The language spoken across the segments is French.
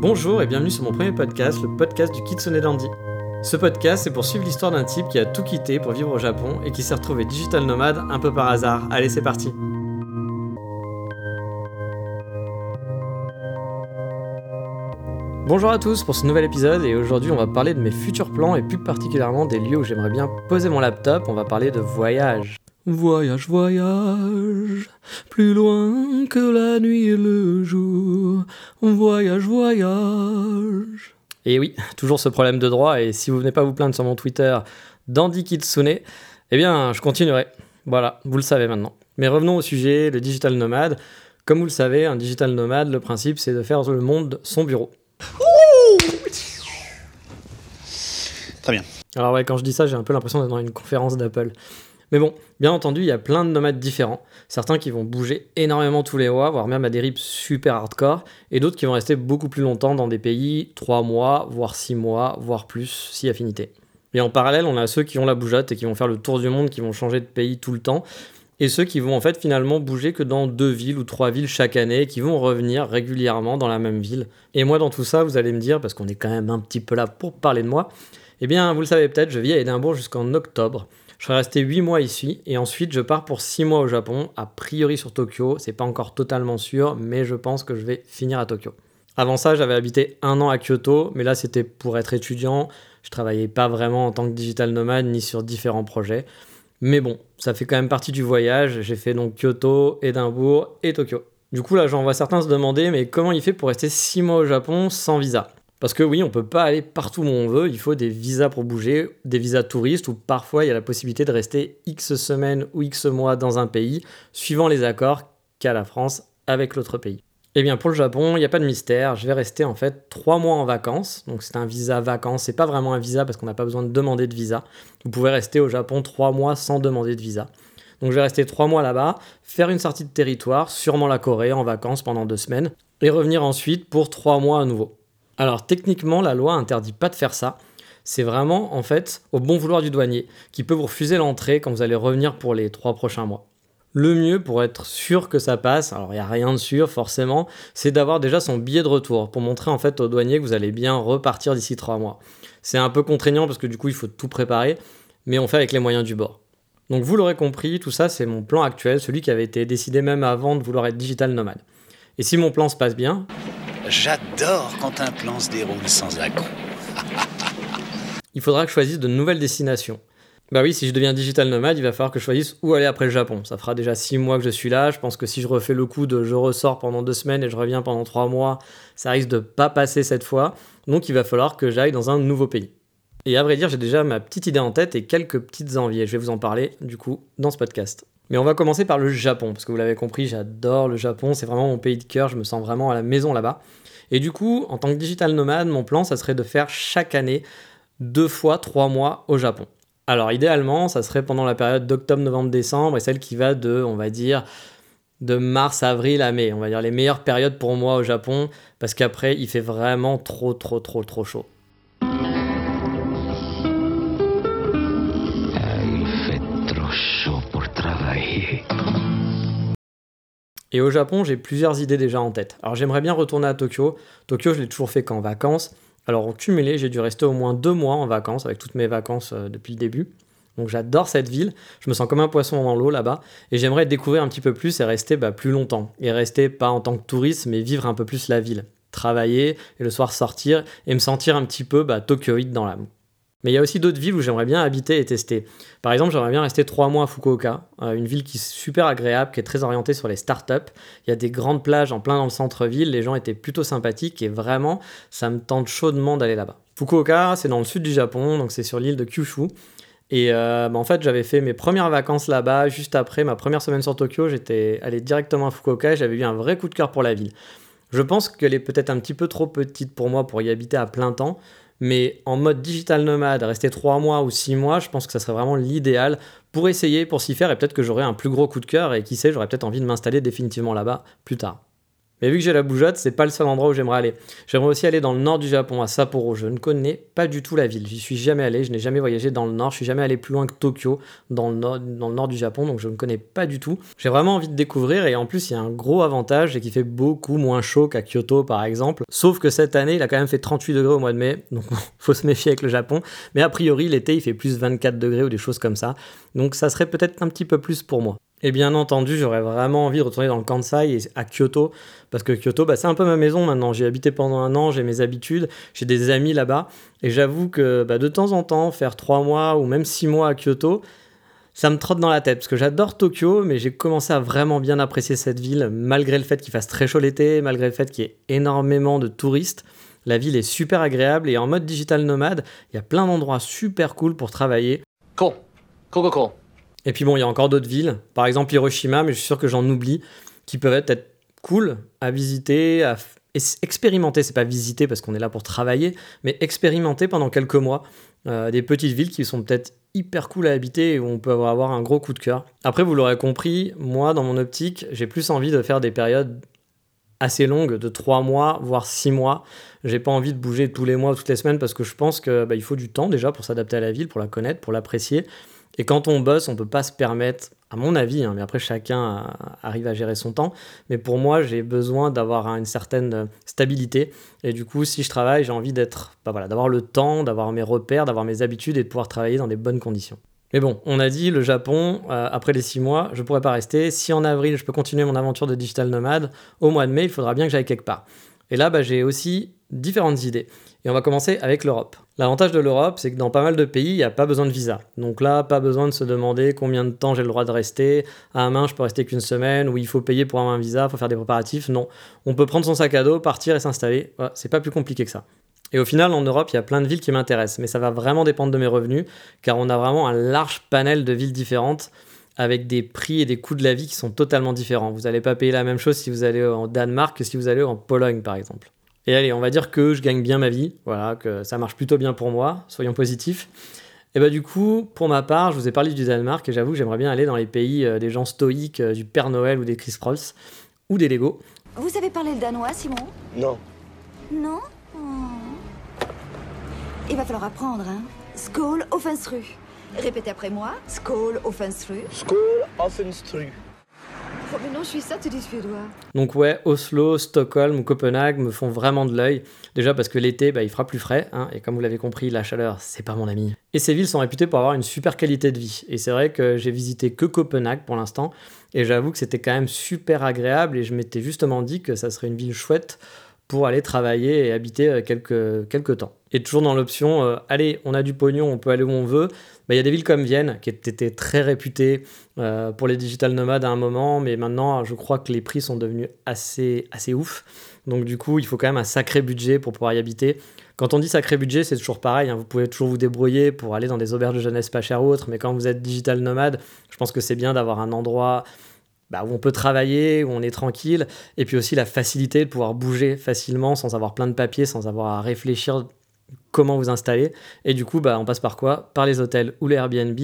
Bonjour et bienvenue sur mon premier podcast, le podcast du Kitsune Dandy. Ce podcast, c'est pour suivre l'histoire d'un type qui a tout quitté pour vivre au Japon et qui s'est retrouvé digital nomade un peu par hasard. Allez, c'est parti. Bonjour à tous pour ce nouvel épisode et aujourd'hui on va parler de mes futurs plans et plus particulièrement des lieux où j'aimerais bien poser mon laptop, on va parler de voyage. Voyage, voyage, plus loin que la nuit et le jour. Voyage, voyage. Et oui, toujours ce problème de droit, et si vous venez pas vous plaindre sur mon Twitter, Dandy Kitsune, eh bien, je continuerai. Voilà, vous le savez maintenant. Mais revenons au sujet, le digital nomade. Comme vous le savez, un digital nomade, le principe, c'est de faire le monde son bureau. Très bien. Alors ouais, quand je dis ça, j'ai un peu l'impression d'être dans une conférence d'Apple. Mais bon, bien entendu, il y a plein de nomades différents. Certains qui vont bouger énormément tous les mois, voire même à des rythmes super hardcore, et d'autres qui vont rester beaucoup plus longtemps dans des pays, 3 mois, voire 6 mois, voire plus, si affinité. Et en parallèle, on a ceux qui ont la bougeotte et qui vont faire le tour du monde, qui vont changer de pays tout le temps, et ceux qui vont en fait finalement bouger que dans deux villes ou trois villes chaque année, qui vont revenir régulièrement dans la même ville. Et moi, dans tout ça, vous allez me dire, parce qu'on est quand même un petit peu là pour parler de moi, eh bien, vous le savez peut-être, je vis à Édimbourg jusqu'en octobre. Je serai resté 8 mois ici et ensuite je pars pour 6 mois au Japon, a priori sur Tokyo. C'est pas encore totalement sûr, mais je pense que je vais finir à Tokyo. Avant ça, j'avais habité un an à Kyoto, mais là c'était pour être étudiant. Je travaillais pas vraiment en tant que digital nomade ni sur différents projets. Mais bon, ça fait quand même partie du voyage. J'ai fait donc Kyoto, Édimbourg et Tokyo. Du coup, là, j'en vois certains se demander, mais comment il fait pour rester 6 mois au Japon sans visa? Parce que oui, on peut pas aller partout où on veut, il faut des visas pour bouger, des visas touristes, ou parfois il y a la possibilité de rester X semaines ou X mois dans un pays, suivant les accords qu'a la France avec l'autre pays. Eh bien pour le Japon, il n'y a pas de mystère, je vais rester en fait trois mois en vacances, donc c'est un visa vacances, c'est pas vraiment un visa parce qu'on n'a pas besoin de demander de visa. Vous pouvez rester au Japon trois mois sans demander de visa. Donc je vais rester trois mois là-bas, faire une sortie de territoire, sûrement la Corée en vacances pendant deux semaines, et revenir ensuite pour trois mois à nouveau. Alors techniquement, la loi interdit pas de faire ça. C'est vraiment en fait au bon vouloir du douanier qui peut vous refuser l'entrée quand vous allez revenir pour les trois prochains mois. Le mieux pour être sûr que ça passe, alors il n'y a rien de sûr forcément, c'est d'avoir déjà son billet de retour pour montrer en fait au douanier que vous allez bien repartir d'ici trois mois. C'est un peu contraignant parce que du coup il faut tout préparer, mais on fait avec les moyens du bord. Donc vous l'aurez compris, tout ça c'est mon plan actuel, celui qui avait été décidé même avant de vouloir être digital nomade. Et si mon plan se passe bien, J'adore quand un plan se déroule sans accroc. il faudra que je choisisse de nouvelles destinations. Bah oui, si je deviens digital nomade, il va falloir que je choisisse où aller après le Japon. Ça fera déjà 6 mois que je suis là. Je pense que si je refais le coup de je ressors pendant 2 semaines et je reviens pendant 3 mois, ça risque de pas passer cette fois. Donc il va falloir que j'aille dans un nouveau pays. Et à vrai dire, j'ai déjà ma petite idée en tête et quelques petites envies. Et je vais vous en parler du coup dans ce podcast. Mais on va commencer par le Japon, parce que vous l'avez compris, j'adore le Japon, c'est vraiment mon pays de cœur, je me sens vraiment à la maison là-bas. Et du coup, en tant que digital nomade, mon plan, ça serait de faire chaque année deux fois trois mois au Japon. Alors idéalement, ça serait pendant la période d'octobre, novembre, décembre, et celle qui va de, on va dire, de mars, avril à mai. On va dire les meilleures périodes pour moi au Japon, parce qu'après, il fait vraiment trop, trop, trop, trop chaud. Et au Japon, j'ai plusieurs idées déjà en tête. Alors j'aimerais bien retourner à Tokyo. Tokyo, je l'ai toujours fait qu'en vacances. Alors en cumulé, j'ai dû rester au moins deux mois en vacances, avec toutes mes vacances euh, depuis le début. Donc j'adore cette ville, je me sens comme un poisson dans l'eau là-bas, et j'aimerais découvrir un petit peu plus et rester bah, plus longtemps. Et rester pas en tant que touriste, mais vivre un peu plus la ville. Travailler, et le soir sortir, et me sentir un petit peu bah, tokyoïde dans l'âme. Mais il y a aussi d'autres villes où j'aimerais bien habiter et tester. Par exemple, j'aimerais bien rester trois mois à Fukuoka, euh, une ville qui est super agréable, qui est très orientée sur les startups. Il y a des grandes plages en plein dans le centre-ville, les gens étaient plutôt sympathiques et vraiment, ça me tente chaudement d'aller là-bas. Fukuoka, c'est dans le sud du Japon, donc c'est sur l'île de Kyushu. Et euh, bah, en fait, j'avais fait mes premières vacances là-bas, juste après ma première semaine sur Tokyo, j'étais allé directement à Fukuoka et j'avais eu un vrai coup de cœur pour la ville. Je pense qu'elle est peut-être un petit peu trop petite pour moi pour y habiter à plein temps, mais en mode digital nomade, rester 3 mois ou 6 mois, je pense que ça serait vraiment l'idéal pour essayer, pour s'y faire, et peut-être que j'aurai un plus gros coup de cœur, et qui sait, j'aurais peut-être envie de m'installer définitivement là-bas plus tard. Mais vu que j'ai la bougeotte, c'est pas le seul endroit où j'aimerais aller. J'aimerais aussi aller dans le nord du Japon, à Sapporo. Je ne connais pas du tout la ville. J'y suis jamais allé. Je n'ai jamais voyagé dans le nord. Je suis jamais allé plus loin que Tokyo, dans le, nord, dans le nord du Japon. Donc je ne connais pas du tout. J'ai vraiment envie de découvrir. Et en plus, il y a un gros avantage, c'est qu'il fait beaucoup moins chaud qu'à Kyoto, par exemple. Sauf que cette année, il a quand même fait 38 degrés au mois de mai. Donc faut se méfier avec le Japon. Mais a priori, l'été, il fait plus 24 degrés ou des choses comme ça. Donc ça serait peut-être un petit peu plus pour moi. Et bien entendu, j'aurais vraiment envie de retourner dans le Kansai et à Kyoto, parce que Kyoto, bah, c'est un peu ma maison maintenant. J'ai habité pendant un an, j'ai mes habitudes, j'ai des amis là-bas, et j'avoue que bah, de temps en temps, faire trois mois ou même six mois à Kyoto, ça me trotte dans la tête, parce que j'adore Tokyo, mais j'ai commencé à vraiment bien apprécier cette ville, malgré le fait qu'il fasse très chaud l'été, malgré le fait qu'il y ait énormément de touristes. La ville est super agréable et en mode digital nomade, il y a plein d'endroits super cool pour travailler. Cool. Cool, cool. Et puis bon, il y a encore d'autres villes, par exemple Hiroshima, mais je suis sûr que j'en oublie, qui peuvent être cool à visiter, à expérimenter. C'est pas visiter parce qu'on est là pour travailler, mais expérimenter pendant quelques mois euh, des petites villes qui sont peut-être hyper cool à habiter et où on peut avoir un gros coup de cœur. Après, vous l'aurez compris, moi, dans mon optique, j'ai plus envie de faire des périodes assez longues, de 3 mois, voire 6 mois. J'ai pas envie de bouger tous les mois ou toutes les semaines parce que je pense qu'il bah, faut du temps déjà pour s'adapter à la ville, pour la connaître, pour l'apprécier. Et quand on bosse, on peut pas se permettre, à mon avis, hein, mais après chacun arrive à gérer son temps, mais pour moi, j'ai besoin d'avoir une certaine euh, stabilité. Et du coup, si je travaille, j'ai envie d'être, bah voilà, d'avoir le temps, d'avoir mes repères, d'avoir mes habitudes et de pouvoir travailler dans des bonnes conditions. Mais bon, on a dit le Japon, euh, après les six mois, je pourrais pas rester. Si en avril, je peux continuer mon aventure de digital nomade, au mois de mai, il faudra bien que j'aille quelque part. Et là, bah, j'ai aussi différentes idées. Et on va commencer avec l'Europe. L'avantage de l'Europe, c'est que dans pas mal de pays, il n'y a pas besoin de visa. Donc là, pas besoin de se demander combien de temps j'ai le droit de rester. À un main, je peux rester qu'une semaine, ou il faut payer pour avoir un visa, il faut faire des préparatifs. Non, on peut prendre son sac à dos, partir et s'installer. c'est pas plus compliqué que ça. Et au final, en Europe, il y a plein de villes qui m'intéressent, mais ça va vraiment dépendre de mes revenus, car on a vraiment un large panel de villes différentes avec des prix et des coûts de la vie qui sont totalement différents. Vous n'allez pas payer la même chose si vous allez en Danemark que si vous allez en Pologne, par exemple. Et allez, on va dire que je gagne bien ma vie, voilà, que ça marche plutôt bien pour moi, soyons positifs. Et bah du coup, pour ma part, je vous ai parlé du Danemark et j'avoue que j'aimerais bien aller dans les pays euh, des gens stoïques, euh, du Père Noël ou des Chris Prolls, ou des Lego. Vous savez parler le danois, Simon? Non. Non? Oh. Il va falloir apprendre, hein. Skål offensru. Répétez après moi. Skål offensru. Skål offensru. Oh, mais non, je suis ça, tu dis suédois. Donc ouais, Oslo, Stockholm ou Copenhague me font vraiment de l'œil. Déjà parce que l'été, bah, il fera plus frais, hein, et comme vous l'avez compris, la chaleur, c'est pas mon ami. Et ces villes sont réputées pour avoir une super qualité de vie. Et c'est vrai que j'ai visité que Copenhague pour l'instant, et j'avoue que c'était quand même super agréable, et je m'étais justement dit que ça serait une ville chouette pour aller travailler et habiter euh, quelques, quelques temps. Et toujours dans l'option, euh, allez, on a du pognon, on peut aller où on veut. Bah, il y a des villes comme Vienne qui étaient très réputées euh, pour les digital nomades à un moment, mais maintenant je crois que les prix sont devenus assez, assez ouf. Donc du coup, il faut quand même un sacré budget pour pouvoir y habiter. Quand on dit sacré budget, c'est toujours pareil. Hein. Vous pouvez toujours vous débrouiller pour aller dans des auberges de jeunesse pas chères ou autres, mais quand vous êtes digital nomade, je pense que c'est bien d'avoir un endroit bah, où on peut travailler, où on est tranquille, et puis aussi la facilité de pouvoir bouger facilement sans avoir plein de papiers, sans avoir à réfléchir comment vous installer. Et du coup, bah, on passe par quoi? Par les hôtels ou les Airbnb,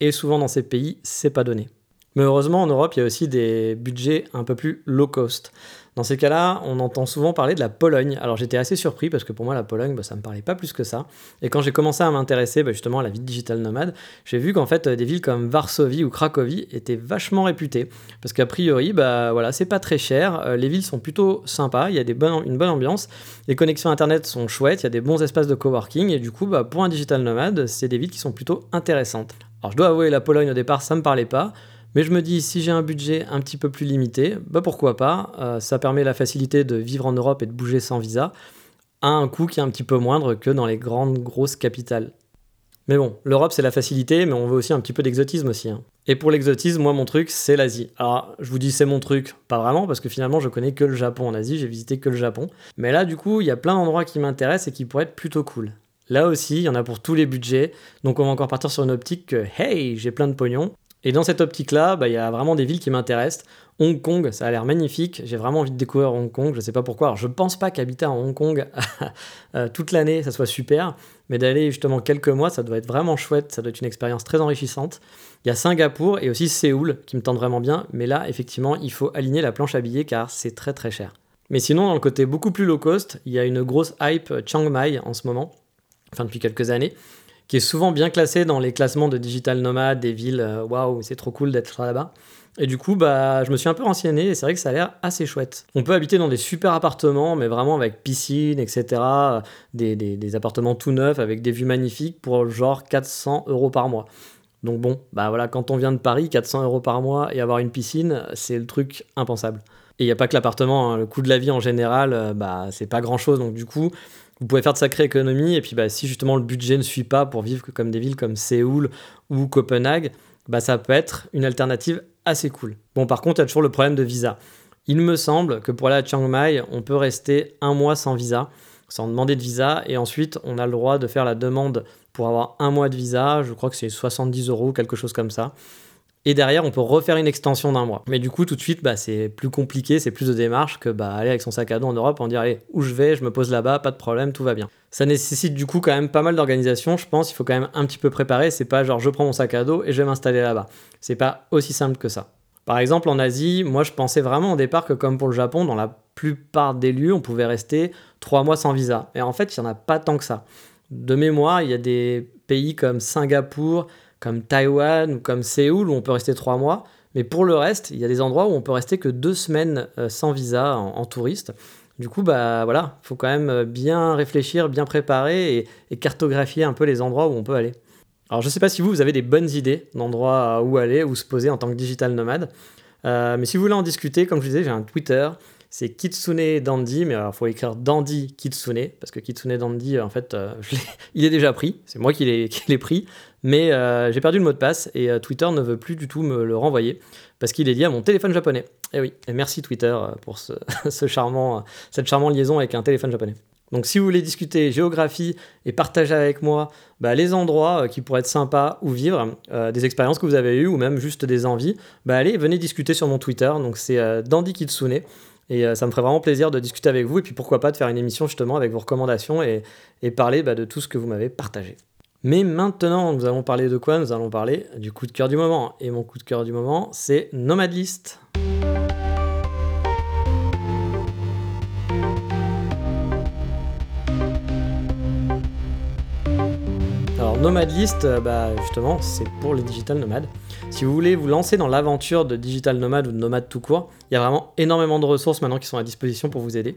et souvent dans ces pays, c'est pas donné. Mais heureusement, en Europe, il y a aussi des budgets un peu plus low cost. Dans ces cas-là, on entend souvent parler de la Pologne. Alors j'étais assez surpris parce que pour moi, la Pologne, bah, ça me parlait pas plus que ça. Et quand j'ai commencé à m'intéresser bah, justement à la vie digital nomade, j'ai vu qu'en fait, des villes comme Varsovie ou Cracovie étaient vachement réputées. Parce qu'a priori, bah voilà, c'est pas très cher. Euh, les villes sont plutôt sympas. Il y a une bonne ambiance. Les connexions internet sont chouettes. Il y a des bons espaces de coworking. Et du coup, bah, pour un digital nomade, c'est des villes qui sont plutôt intéressantes. Alors je dois avouer, la Pologne au départ, ça me parlait pas. Mais je me dis, si j'ai un budget un petit peu plus limité, bah pourquoi pas euh, Ça permet la facilité de vivre en Europe et de bouger sans visa à un coût qui est un petit peu moindre que dans les grandes grosses capitales. Mais bon, l'Europe c'est la facilité, mais on veut aussi un petit peu d'exotisme aussi. Hein. Et pour l'exotisme, moi mon truc c'est l'Asie. Alors je vous dis c'est mon truc, pas vraiment, parce que finalement je connais que le Japon en Asie, j'ai visité que le Japon. Mais là du coup, il y a plein d'endroits qui m'intéressent et qui pourraient être plutôt cool. Là aussi, il y en a pour tous les budgets, donc on va encore partir sur une optique que hey, j'ai plein de pognon, et dans cette optique-là, bah, il y a vraiment des villes qui m'intéressent. Hong Kong, ça a l'air magnifique. J'ai vraiment envie de découvrir Hong Kong. Je ne sais pas pourquoi. Alors, je pense pas qu'habiter à Hong Kong euh, toute l'année, ça soit super. Mais d'aller justement quelques mois, ça doit être vraiment chouette. Ça doit être une expérience très enrichissante. Il y a Singapour et aussi Séoul qui me tentent vraiment bien. Mais là, effectivement, il faut aligner la planche à billets car c'est très très cher. Mais sinon, dans le côté beaucoup plus low cost, il y a une grosse hype Chiang Mai en ce moment, enfin depuis quelques années, qui est souvent bien classée dans les classements de digital nomade des villes. euh, Waouh, c'est trop cool d'être là-bas. Et du coup, bah, je me suis un peu renseigné et c'est vrai que ça a l'air assez chouette. On peut habiter dans des super appartements, mais vraiment avec piscine, etc. euh, Des, des- des appartements tout neufs avec des vues magnifiques pour genre 400 euros par mois. Donc bon, bah voilà, quand on vient de Paris, 400 euros par mois et avoir une piscine, c'est le truc impensable. Et il n'y a pas que l'appartement, hein, le coût de la vie en général, euh, bah c'est pas grand chose. Donc du coup, vous pouvez faire de sacrées économies. Et puis bah, si justement le budget ne suit pas pour vivre comme des villes comme Séoul ou Copenhague, bah ça peut être une alternative assez cool. Bon, par contre, il y a toujours le problème de visa. Il me semble que pour aller à Chiang Mai, on peut rester un mois sans visa, sans demander de visa, et ensuite on a le droit de faire la demande pour avoir un mois de visa. Je crois que c'est 70 euros, quelque chose comme ça. Et derrière, on peut refaire une extension d'un mois. Mais du coup, tout de suite, bah, c'est plus compliqué, c'est plus de démarches que bah, aller avec son sac à dos en Europe en dire allez, où je vais, je me pose là-bas, pas de problème, tout va bien. Ça nécessite du coup quand même pas mal d'organisation, je pense. Il faut quand même un petit peu préparer. C'est pas genre je prends mon sac à dos et je vais m'installer là-bas. C'est pas aussi simple que ça. Par exemple, en Asie, moi je pensais vraiment au départ que comme pour le Japon, dans la plupart des lieux, on pouvait rester trois mois sans visa. Et en fait, il n'y en a pas tant que ça. De mémoire, il y a des pays comme Singapour, comme Taïwan ou comme Séoul où on peut rester trois mois. Mais pour le reste, il y a des endroits où on peut rester que deux semaines euh, sans visa en, touriste. Du coup, bah voilà, il faut quand même bien réfléchir, bien préparer et, cartographier un peu les endroits où on peut aller. Alors je sais pas si vous, vous avez des bonnes idées d'endroits où aller, où se poser en tant que digital nomade. Euh, mais si vous voulez en discuter, comme je vous disais, j'ai un Twitter, c'est Kitsune Dandy, mais il faut écrire Dandy Kitsune, parce que Kitsune Dandy, en fait, euh, il est déjà pris, c'est moi qui l'ai pris, mais euh, j'ai perdu le mot de passe et euh, Twitter ne veut plus du tout me le renvoyer, parce qu'il est lié à mon téléphone japonais. Et oui, et merci Twitter pour ce, charmant, cette charmante liaison avec un téléphone japonais. Donc si vous voulez discuter géographie et partager avec moi bah, les endroits qui pourraient être sympas où vivre, des expériences que vous avez eues ou même juste des envies, bah allez, venez discuter sur mon Twitter. Donc c'est euh, Dandy Kitsune. Et euh, ça me ferait vraiment plaisir de discuter avec vous et puis pourquoi pas de faire une émission justement avec vos recommandations et, parler bah, de tout ce que vous m'avez partagé. Mais maintenant, nous allons parler de quoi? Nous allons parler du coup de cœur du moment. Et mon coup de cœur du moment, c'est Nomad List. Alors Nomad List, euh, bah, justement, c'est pour les digital nomades. Si vous voulez vous lancer dans l'aventure de digital nomade ou de nomade tout court, il y a vraiment énormément de ressources maintenant qui sont à disposition pour vous aider.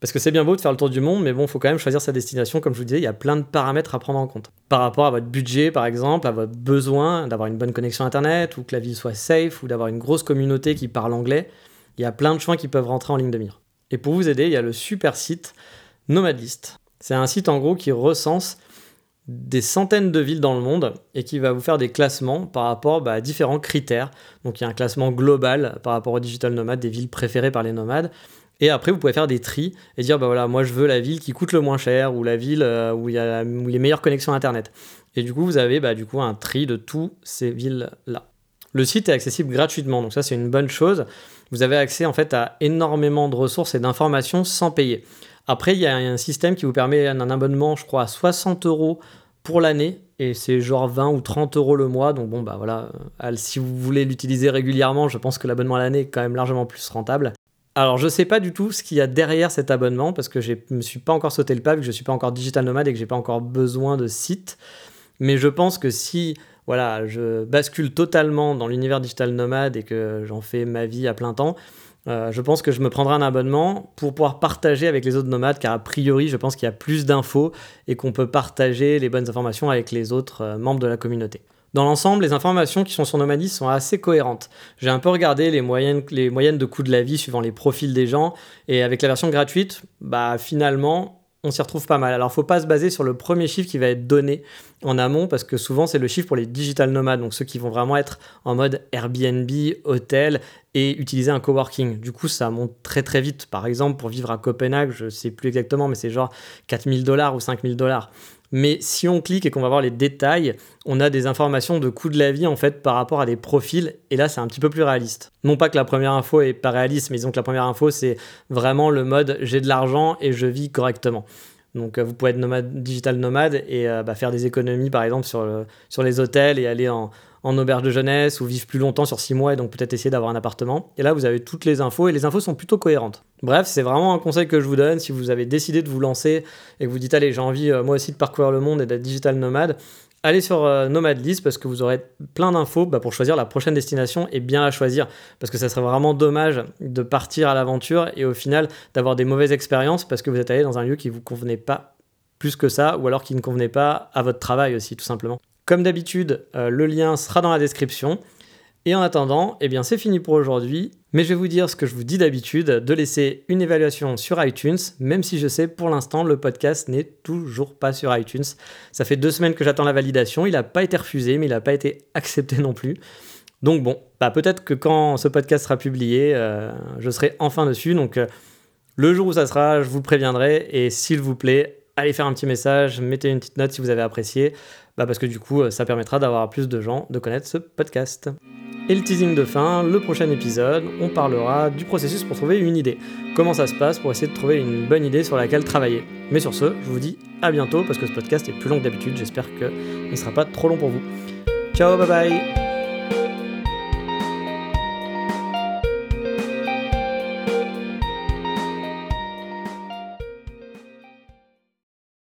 Parce que c'est bien beau de faire le tour du monde, mais bon, il faut quand même choisir sa destination. Comme je vous disais, il y a plein de paramètres à prendre en compte. Par rapport à votre budget, par exemple, à votre besoin d'avoir une bonne connexion Internet, ou que la ville soit safe, ou d'avoir une grosse communauté qui parle anglais, il y a plein de choix qui peuvent rentrer en ligne de mire. Et pour vous aider, il y a le super site Nomadlist. C'est un site en gros qui recense des centaines de villes dans le monde et qui va vous faire des classements par rapport bah, à différents critères. Donc il y a un classement global par rapport aux digital nomades, des villes préférées par les nomades. Et après, vous pouvez faire des tris et dire, bah voilà, moi je veux la ville qui coûte le moins cher ou la ville euh, où il y a les meilleures connexions Internet. Et du coup, vous avez bah, du coup un tri de toutes ces villes-là. Le site est accessible gratuitement, donc ça c'est une bonne chose. Vous avez accès en fait à énormément de ressources et d'informations sans payer. Après, il y a un système qui vous permet un abonnement, je crois, à 60 euros pour l'année et c'est genre 20 ou 30 euros le mois. Donc bon, bah voilà, euh, si vous voulez l'utiliser régulièrement, je pense que l'abonnement à l'année est quand même largement plus rentable. Alors je sais pas du tout ce qu'il y a derrière cet abonnement parce que je me suis pas encore sauté le pas vu que je suis pas encore digital nomade et que j'ai pas encore besoin de site. Mais je pense que si voilà, je bascule totalement dans l'univers digital nomade et que j'en fais ma vie à plein temps, euh, je pense que je me prendrai un abonnement pour pouvoir partager avec les autres nomades, car a priori, je pense qu'il y a plus d'infos et qu'on peut partager les bonnes informations avec les autres euh, membres de la communauté. Dans l'ensemble, les informations qui sont sur Nomadis sont assez cohérentes. J'ai un peu regardé les moyennes, de coût de la vie suivant les profils des gens, et avec la version gratuite, bah finalement, on s'y retrouve pas mal. Alors, faut pas se baser sur le premier chiffre qui va être donné en amont, parce que souvent, c'est le chiffre pour les digital nomades, donc ceux qui vont vraiment être en mode Airbnb, hôtel, et utiliser un coworking. Du coup, ça monte très très vite. Par exemple, pour vivre à Copenhague, je sais plus exactement, mais c'est genre 4000 dollars ou 5000 dollars. Mais si on clique et qu'on va voir les détails, on a des informations de coût de la vie en fait par rapport à des profils. Et là, c'est un petit peu plus réaliste. Non pas que la première info est pas réaliste, mais disons que la première info, c'est vraiment le mode j'ai de l'argent et je vis correctement. Donc euh, vous pouvez être nomade, digital nomade et euh, bah, faire des économies par exemple sur, sur les hôtels et aller en, en auberge de jeunesse ou vivre plus longtemps sur 6 mois et donc peut-être essayer d'avoir un appartement. Et là, vous avez toutes les infos et les infos sont plutôt cohérentes. Bref, c'est vraiment un conseil que je vous donne si vous avez décidé de vous lancer et que vous dites allez, j'ai envie euh, moi aussi de parcourir le monde et d'être digital nomade. Allez sur euh, Nomad List parce que vous aurez plein d'infos bah, pour choisir la prochaine destination et bien la choisir. Parce que ça serait vraiment dommage de partir à l'aventure et au final d'avoir des mauvaises expériences parce que vous êtes allé dans un lieu qui ne vous convenait pas plus que ça ou alors qui ne convenait pas à votre travail aussi tout simplement. Comme d'habitude, euh, le lien sera dans la description. Et en attendant, eh bien c'est fini pour aujourd'hui. Mais je vais vous dire ce que je vous dis d'habitude, de laisser une évaluation sur iTunes, même si je sais pour l'instant le podcast n'est toujours pas sur iTunes. Ça fait deux semaines que j'attends la validation, il n'a pas été refusé, mais il n'a pas été accepté non plus. Donc bon, bah peut-être que quand ce podcast sera publié, euh, je serai enfin dessus. Donc euh, le jour où ça sera, je vous préviendrai. Et s'il vous plaît, allez faire un petit message, mettez une petite note si vous avez apprécié, bah parce que du coup, ça permettra d'avoir plus de gens de connaître ce podcast. Et le teasing de fin, le prochain épisode, on parlera du processus pour trouver une idée. Comment ça se passe pour essayer de trouver une bonne idée sur laquelle travailler. Mais sur ce, je vous dis à bientôt parce que ce podcast est plus long que d'habitude. J'espère qu'il ne sera pas trop long pour vous. Ciao, bye bye